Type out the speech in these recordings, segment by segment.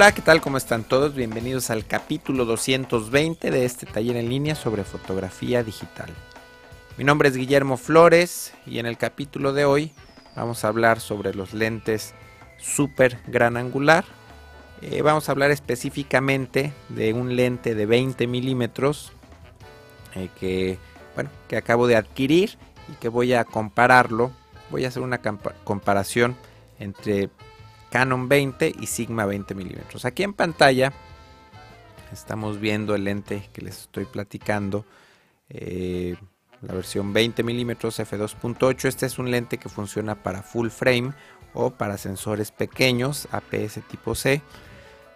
Hola, ¿qué tal? ¿Cómo están todos? Bienvenidos al capítulo 220 de este taller en línea sobre fotografía digital. Mi nombre es Guillermo Flores y en el capítulo de hoy vamos a hablar sobre los lentes super gran angular. Eh, vamos a hablar específicamente de un lente de 20 milímetros eh, que, bueno, que acabo de adquirir y que voy a compararlo. Voy a hacer una comparación entre Canon 20 y Sigma 20 milímetros. Aquí en pantalla estamos viendo el lente que les estoy platicando. Eh, la versión 20 milímetros f2.8. Este es un lente que funciona para full frame o para sensores pequeños APS tipo C.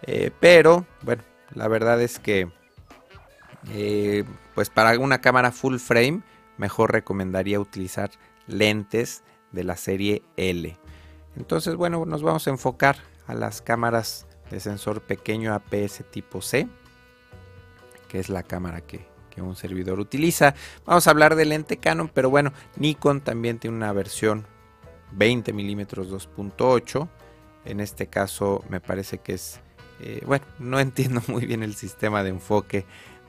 Eh, pero bueno, la verdad es que eh, pues para una cámara full frame mejor recomendaría utilizar lentes de la serie L. Entonces, bueno, nos vamos a enfocar a las cámaras de sensor pequeño APS tipo C, que es la cámara que, un servidor utiliza. Vamos a hablar de lente Canon, pero bueno, Nikon también tiene una versión 20 milímetros 2.8. En este caso me parece que es, eh, bueno, no entiendo muy bien el sistema de enfoque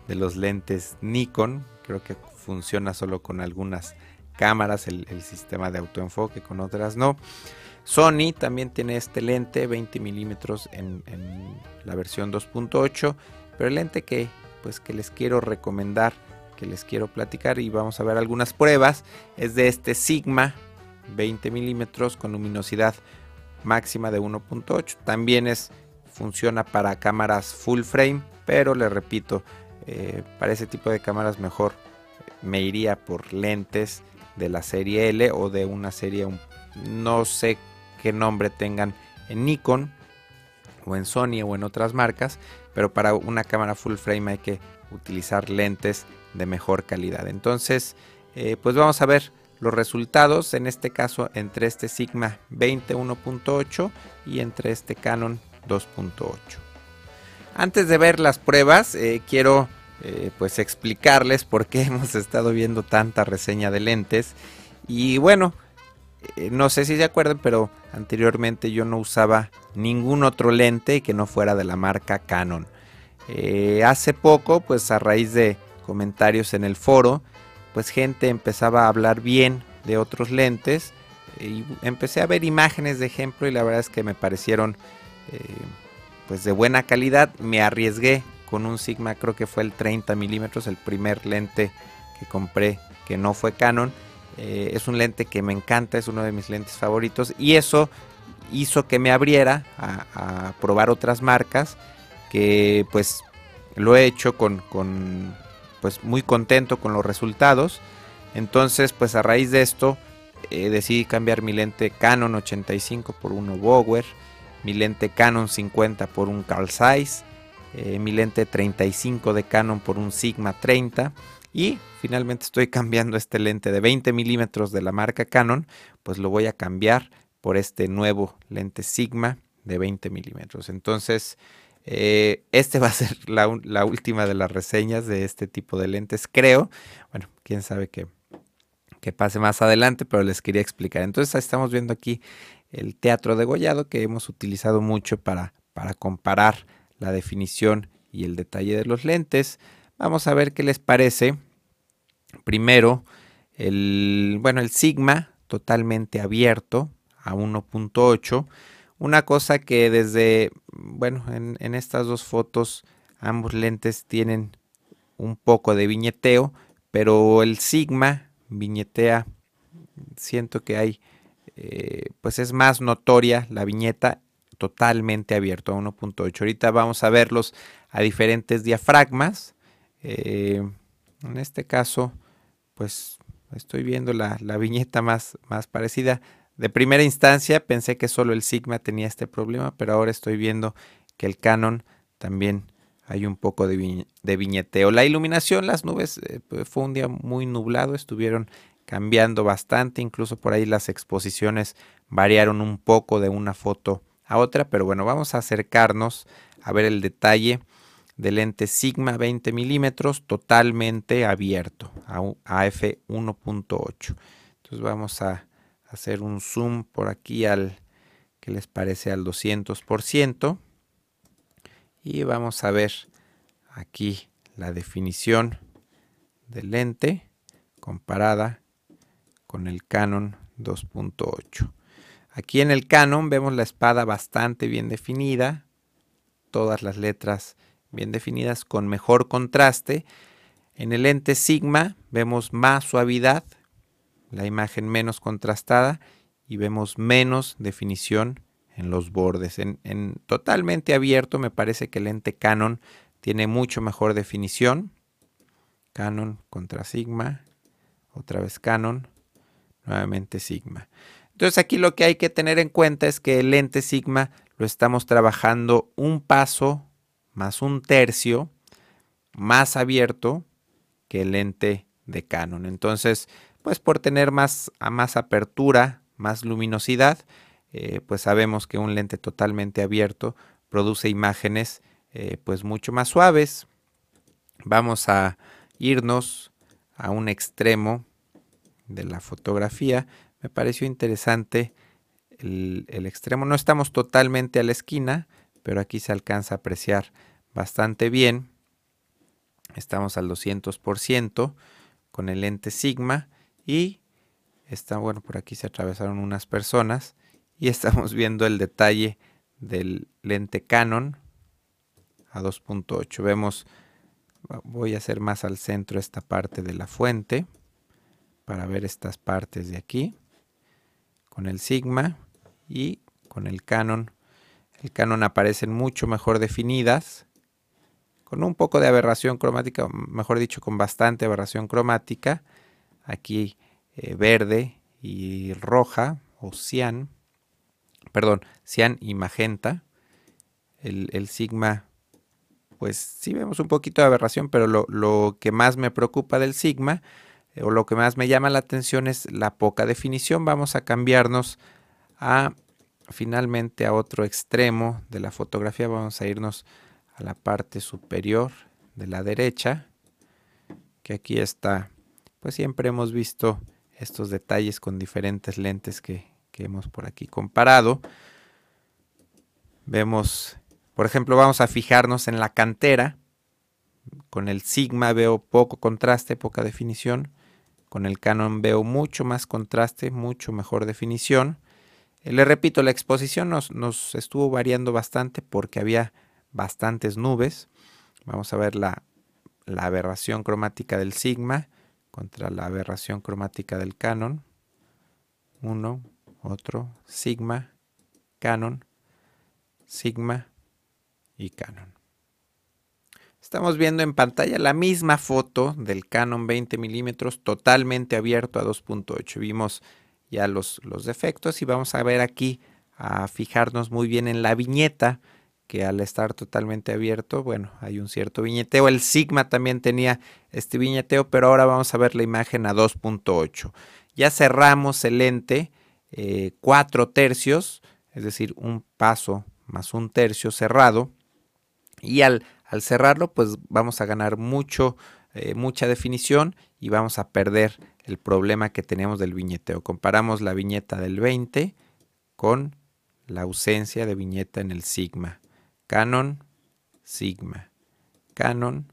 de los lentes Nikon. Creo que funciona solo con algunas cámaras el sistema de autoenfoque, con otras no. Sony también tiene este lente 20 milímetros en, la versión 2.8, pero el lente que, pues, que les quiero recomendar, que les quiero platicar y vamos a ver algunas pruebas, es de este Sigma 20 milímetros con luminosidad máxima de 1.8. También es, funciona para cámaras full frame, pero les repito, eh, para ese tipo de cámaras mejor me iría por lentes de la serie L o de una serie no sé qué nombre tengan en Nikon o en Sony o en otras marcas, pero para una cámara full frame hay que utilizar lentes de mejor calidad. Entonces, eh, pues vamos a ver los resultados, en este caso entre este Sigma 20 1.8 y entre este Canon 2.8. Antes de ver las pruebas, eh, quiero eh, pues explicarles por qué hemos estado viendo tanta reseña de lentes. Y bueno, eh, no sé si se acuerdan, pero anteriormente yo no usaba ningún otro lente que no fuera de la marca Canon. Eh, hace poco, pues a raíz de comentarios en el foro, pues gente empezaba a hablar bien de otros lentes y empecé a ver imágenes de ejemplo y la verdad es que me parecieron eh, pues de buena calidad. Me arriesgué con un Sigma, creo que fue el 30 milímetros, el primer lente que compré que no fue Canon eh, es un lente que me encanta, es uno de mis lentes favoritos y eso hizo que me abriera a, probar otras marcas que pues lo he hecho con, pues muy contento con los resultados. Entonces pues a raíz de esto eh, decidí cambiar mi lente Canon 85 por uno Bower, mi lente Canon 50 por un Carl Zeiss, eh, mi lente 35 de Canon por un Sigma 30 y finalmente estoy cambiando este lente de 20 milímetros de la marca Canon, pues lo voy a cambiar por este nuevo lente Sigma de 20 milímetros. Entonces, eh, este va a ser la, última de las reseñas de este tipo de lentes, creo. Bueno, quién sabe que pase más adelante, pero les quería explicar. Entonces, estamos viendo aquí el teatro degollado que hemos utilizado mucho para, para comparar la definición y el detalle de los lentes. Vamos a ver qué les parece. Primero, el, bueno, el sigma totalmente abierto a 1.8. Una cosa que desde, bueno, en, estas dos fotos ambos lentes tienen un poco de viñeteo, pero el sigma viñetea, siento que hay, eh, pues es más notoria la viñeta totalmente abierto a 1.8. Ahorita vamos a verlos a diferentes diafragmas. Eh, en este caso, pues estoy viendo la, viñeta más, parecida. De primera instancia pensé que solo el Sigma tenía este problema, pero ahora estoy viendo que el Canon también hay un poco de, viñeteo. La iluminación, las nubes, eh, pues, fue un día muy nublado, estuvieron cambiando bastante, incluso por ahí las exposiciones variaron un poco de una foto a otra, pero bueno, vamos a acercarnos a ver el detalle de lente Sigma 20 milímetros totalmente abierto a f 1.8. Entonces vamos a hacer un zoom por aquí al que les parece al 200%. y vamos a ver aquí la definición del lente comparada con el Canon 2.8. Aquí en el Canon vemos la espada bastante bien definida, todas las letras bien definidas con mejor contraste. En el lente Sigma vemos más suavidad, la imagen menos contrastada y vemos menos definición en los bordes. En, totalmente abierto me parece que el lente Canon tiene mucho mejor definición. Canon contra Sigma, otra vez Canon, nuevamente Sigma. Entonces aquí lo que hay que tener en cuenta es que el lente Sigma lo estamos trabajando un paso más un tercio más abierto que el lente de Canon. Entonces, pues por tener más, más apertura, más luminosidad, eh, pues sabemos que un lente totalmente abierto produce imágenes eh, pues mucho más suaves. Vamos a irnos a un extremo de la fotografía. Me pareció interesante el extremo. No estamos totalmente a la esquina, pero aquí se alcanza a apreciar bastante bien. Estamos al 200% con el lente Sigma y está bueno, por aquí se atravesaron unas personas y estamos viendo el detalle del lente Canon a 2.8. Vemos, voy a hacer más al centro esta parte de la fuente para ver estas partes de aquí con el Sigma y con el Canon. El Canon aparecen mucho mejor definidas con un poco de aberración cromática, mejor dicho, con bastante aberración cromática. Aquí eh, verde y roja o cian perdón, cian y magenta. El, sigma, pues sí vemos un poquito de aberración, pero lo, que más me preocupa del sigma eh, o lo que más me llama la atención es la poca definición. Vamos a cambiarnos a finalmente a otro extremo de la fotografía. Vamos a irnos a la parte superior de la derecha, que aquí está, pues siempre hemos visto estos detalles con diferentes lentes que, hemos por aquí comparado. Vemos, por ejemplo, vamos a fijarnos en la cantera. Con el Sigma veo poco contraste, poca definición. Con el Canon veo mucho más contraste, mucho mejor definición. Eh, le repito, la exposición nos, estuvo variando bastante porque había bastantes nubes. Vamos a ver la, la aberración cromática del Sigma contra la aberración cromática del Canon. Uno, otro, sigma, canon, sigma y canon. Estamos viendo en pantalla la misma foto del Canon 20 milímetros totalmente abierto a 2.8. Vimos ya los, los defectos y vamos a ver aquí a fijarnos muy bien en la viñeta que al estar totalmente abierto, bueno, hay un cierto viñeteo. El Sigma también tenía este viñeteo, pero ahora vamos a ver la imagen a 2.8. Ya cerramos el lente eh, cuatro tercios, es decir, un paso más un tercio cerrado. Y al, al cerrarlo, pues vamos a ganar mucho, eh, mucha definición y vamos a perder el problema que tenemos del viñeteo. Comparamos la viñeta del 20 con la ausencia de viñeta en el sigma. Canon, sigma. Canon,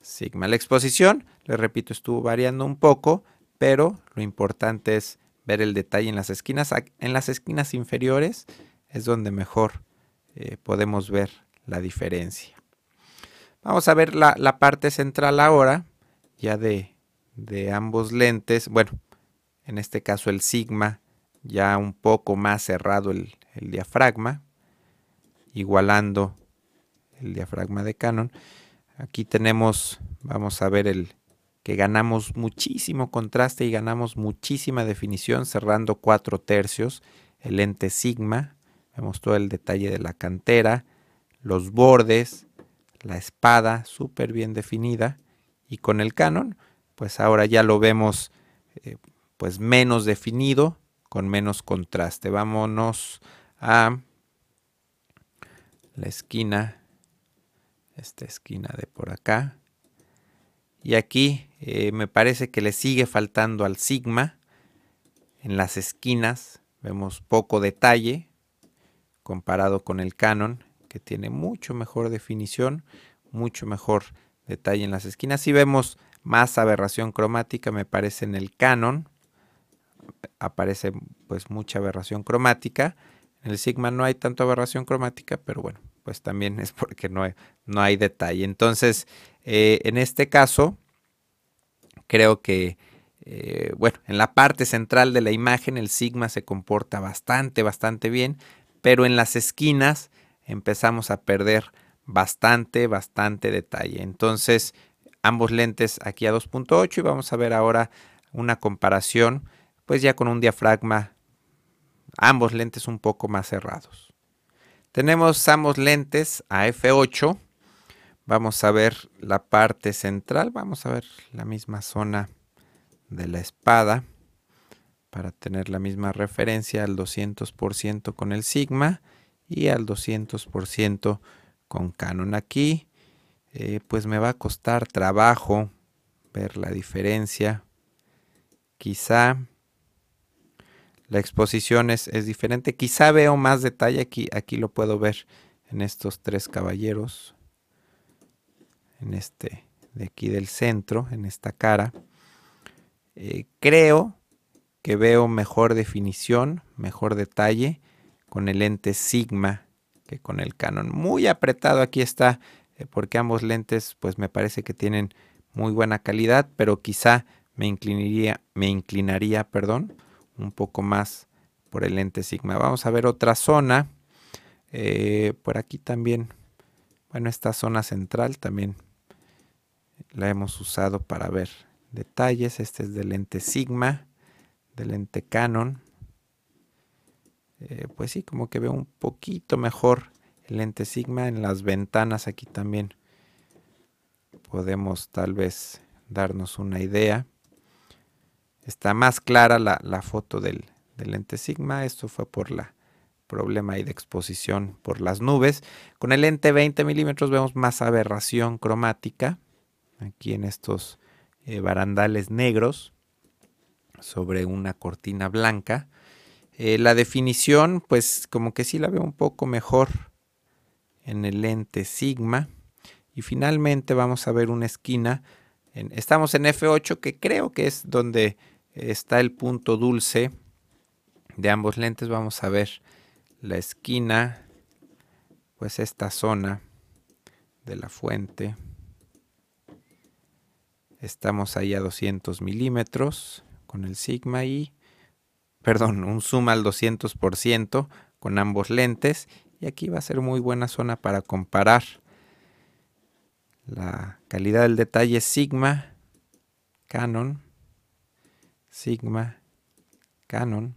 sigma. La exposición, le repito, estuvo variando un poco, pero lo importante es ver el detalle en las esquinas. En las esquinas inferiores es donde mejor eh, podemos ver la diferencia. Vamos a ver la, parte central ahora, ya de, ambos lentes. Bueno, en este caso el sigma, ya un poco más cerrado el, diafragma, igualando el diafragma de Canon. Aquí tenemos, vamos a ver el, que ganamos muchísimo contraste y ganamos muchísima definición cerrando cuatro tercios, el lente sigma, vemos todo el detalle de la cantera, los bordes, la espada súper bien definida y con el Canon pues ahora ya lo vemos eh, pues menos definido con menos contraste. Vámonos a la esquina, esta esquina de por acá. Y aquí eh, me parece que le sigue faltando al sigma. En las esquinas vemos poco detalle comparado con el Canon, que tiene mucho mejor definición, mucho mejor detalle en las esquinas. Si vemos más aberración cromática, me parece en el Canon, aparece pues mucha aberración cromática. En el Sigma no hay tanta aberración cromática, pero bueno, pues también es porque no hay, no hay detalle. Entonces, eh, en este caso, creo que, eh, bueno, en la parte central de la imagen el Sigma se comporta bastante, bastante bien, pero en las esquinas empezamos a perder bastante, bastante detalle. Entonces, ambos lentes aquí a 2.8 y vamos a ver ahora una comparación, pues ya con un diafragma, ambos lentes un poco más cerrados. Tenemos ambos lentes a f8. Vamos a ver la parte central, vamos a ver la misma zona de la espada para tener la misma referencia al 200% con el sigma y al 200% con Canon. Aquí eh, pues me va a costar trabajo ver la diferencia. Quizá la exposición es, diferente. Quizá veo más detalle aquí. Aquí lo puedo ver en estos tres caballeros. En este de aquí del centro, en esta cara. Eh, creo que veo mejor definición, mejor detalle con el lente Sigma que con el Canon. Muy apretado aquí está, porque ambos lentes pues me parece que tienen muy buena calidad, pero quizá me inclinaría, me inclinaría, perdón, un poco más por el lente Sigma. Vamos a ver otra zona. Eh, por aquí también, bueno, esta zona central también la hemos usado para ver detalles. Este es del lente Sigma, del lente Canon. Eh, pues sí, como que veo un poquito mejor lente Sigma en las ventanas aquí también. Podemos tal vez darnos una idea. Está más clara la, foto del, lente Sigma. Esto fue por la problema de exposición por las nubes. Con el lente 20 milímetros vemos más aberración cromática. Aquí en estos eh, barandales negros sobre una cortina blanca. Eh, la definición, pues como que sí la veo un poco mejor en el lente Sigma. Y finalmente vamos a ver una esquina. estamos en F8, que creo que es donde está el punto dulce de ambos lentes. Vamos a ver la esquina, pues esta zona de la fuente. Estamos ahí a 200 milímetros con el Sigma y perdón, un zoom al 200% con ambos lentes y aquí va a ser muy buena zona para comparar la calidad del detalle Sigma, Canon, Sigma, Canon,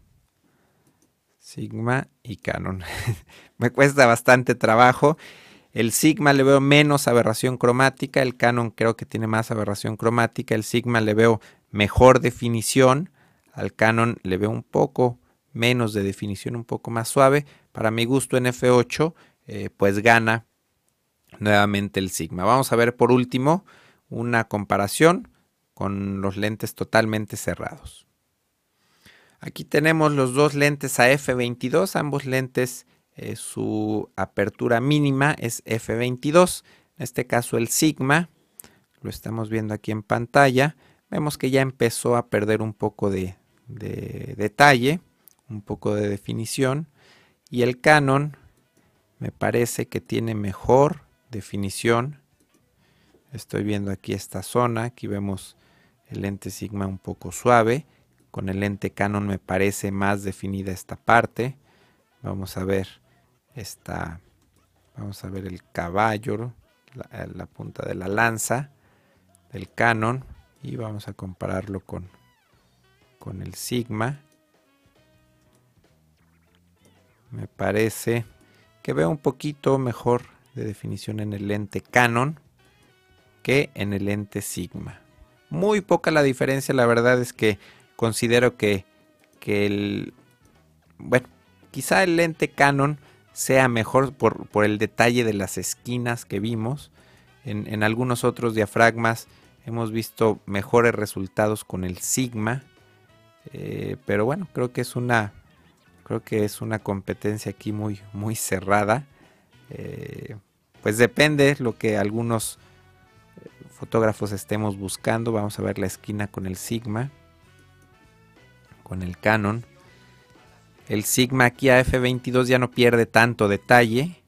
Sigma y Canon. Me cuesta bastante trabajo. El Sigma le veo menos aberración cromática, el Canon creo que tiene más aberración cromática, el Sigma le veo mejor definición al Canon le veo un poco menos de definición, un poco más suave. Para mi gusto en F8, eh, pues gana nuevamente el Sigma. Vamos a ver por último una comparación con los lentes totalmente cerrados. Aquí tenemos los dos lentes a F22, ambos lentes eh, su apertura mínima es F22, en este caso el Sigma, lo estamos viendo aquí en pantalla, vemos que ya empezó a perder un poco de, de detalle, un poco de definición. Y el Canon me parece que tiene mejor definición. Estoy viendo aquí esta zona, aquí vemos el lente Sigma un poco suave. Con el lente Canon me parece más definida esta parte. Vamos a ver esta, vamos a ver el caballo, la, la punta de la lanza del Canon y vamos a compararlo con con el sigma. Me parece que veo un poquito mejor de definición en el lente Canon que en el lente Sigma. Muy poca la diferencia, la verdad es que considero que, que el... Bueno, quizá el lente Canon sea mejor por, por el detalle de las esquinas que vimos. En, en, algunos otros diafragmas hemos visto mejores resultados con el Sigma. Eh, pero bueno, creo que es una creo que es una competencia aquí muy muy cerrada. eh, pues depende lo que algunos eh, fotógrafos estemos buscando. Vamos a ver la esquina con el Sigma, con el Canon. El Sigma aquí a F22 ya no pierde tanto detalle.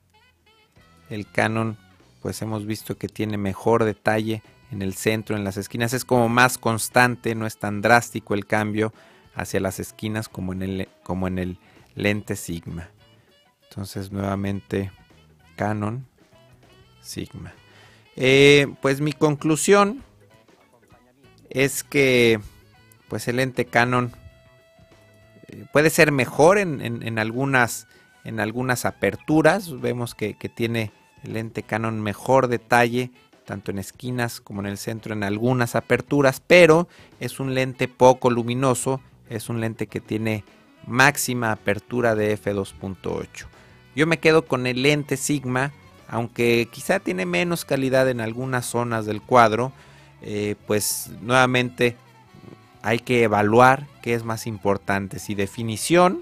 El Canon pues hemos visto que tiene mejor detalle en el centro, en las esquinas. Es como más constante, no es tan drástico el cambio hacia las esquinas como en el, como en el lente Sigma. Entonces nuevamente Canon Sigma. Eh, pues mi conclusión es que pues el lente Canon eh, puede ser mejor en, algunas, en algunas aperturas. Vemos que, que tiene el lente Canon mejor detalle tanto en esquinas como en el centro en algunas aperturas, pero es un lente poco luminoso, es un lente que tiene máxima apertura de f2.8. Yo me quedo con el lente Sigma, aunque quizá tiene menos calidad en algunas zonas del cuadro, eh, pues nuevamente hay que evaluar qué es más importante, si definición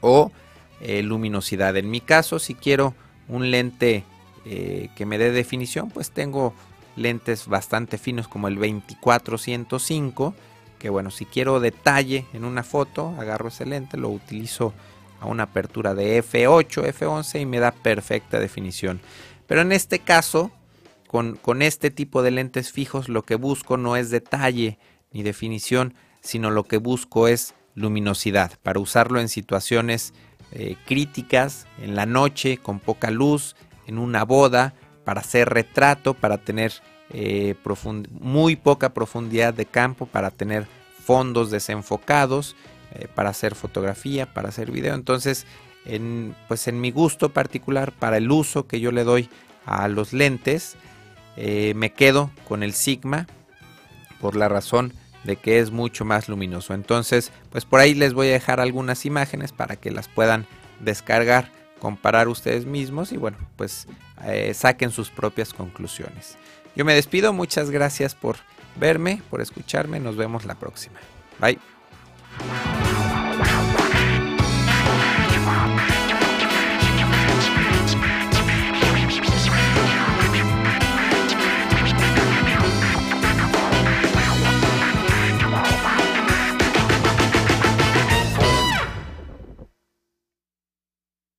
o eh, luminosidad. En mi caso, si quiero un lente eh, que me dé definición, pues tengo lentes bastante finos como el 2405, que bueno, si quiero detalle en una foto, agarro ese lente, lo utilizo a una apertura de F8, F11 y me da perfecta definición. Pero en este caso, con, con este tipo de lentes fijos, lo que busco no es detalle ni definición, sino lo que busco es luminosidad, para usarlo en situaciones eh, críticas en la noche con poca luz, en una boda, para hacer retrato, para tener eh, muy poca profundidad de campo, para tener fondos desenfocados, eh, para hacer fotografía, para hacer video. Entonces, en, pues en mi gusto particular, para el uso que yo le doy a los lentes, me quedo con el Sigma por la razón de que es mucho más luminoso. Entonces, pues por ahí les voy a dejar algunas imágenes para que las puedan descargar, comparar ustedes mismos y bueno, pues eh, saquen sus propias conclusiones. Yo me despido, muchas gracias por verme, por escucharme, nos vemos la próxima. Bye.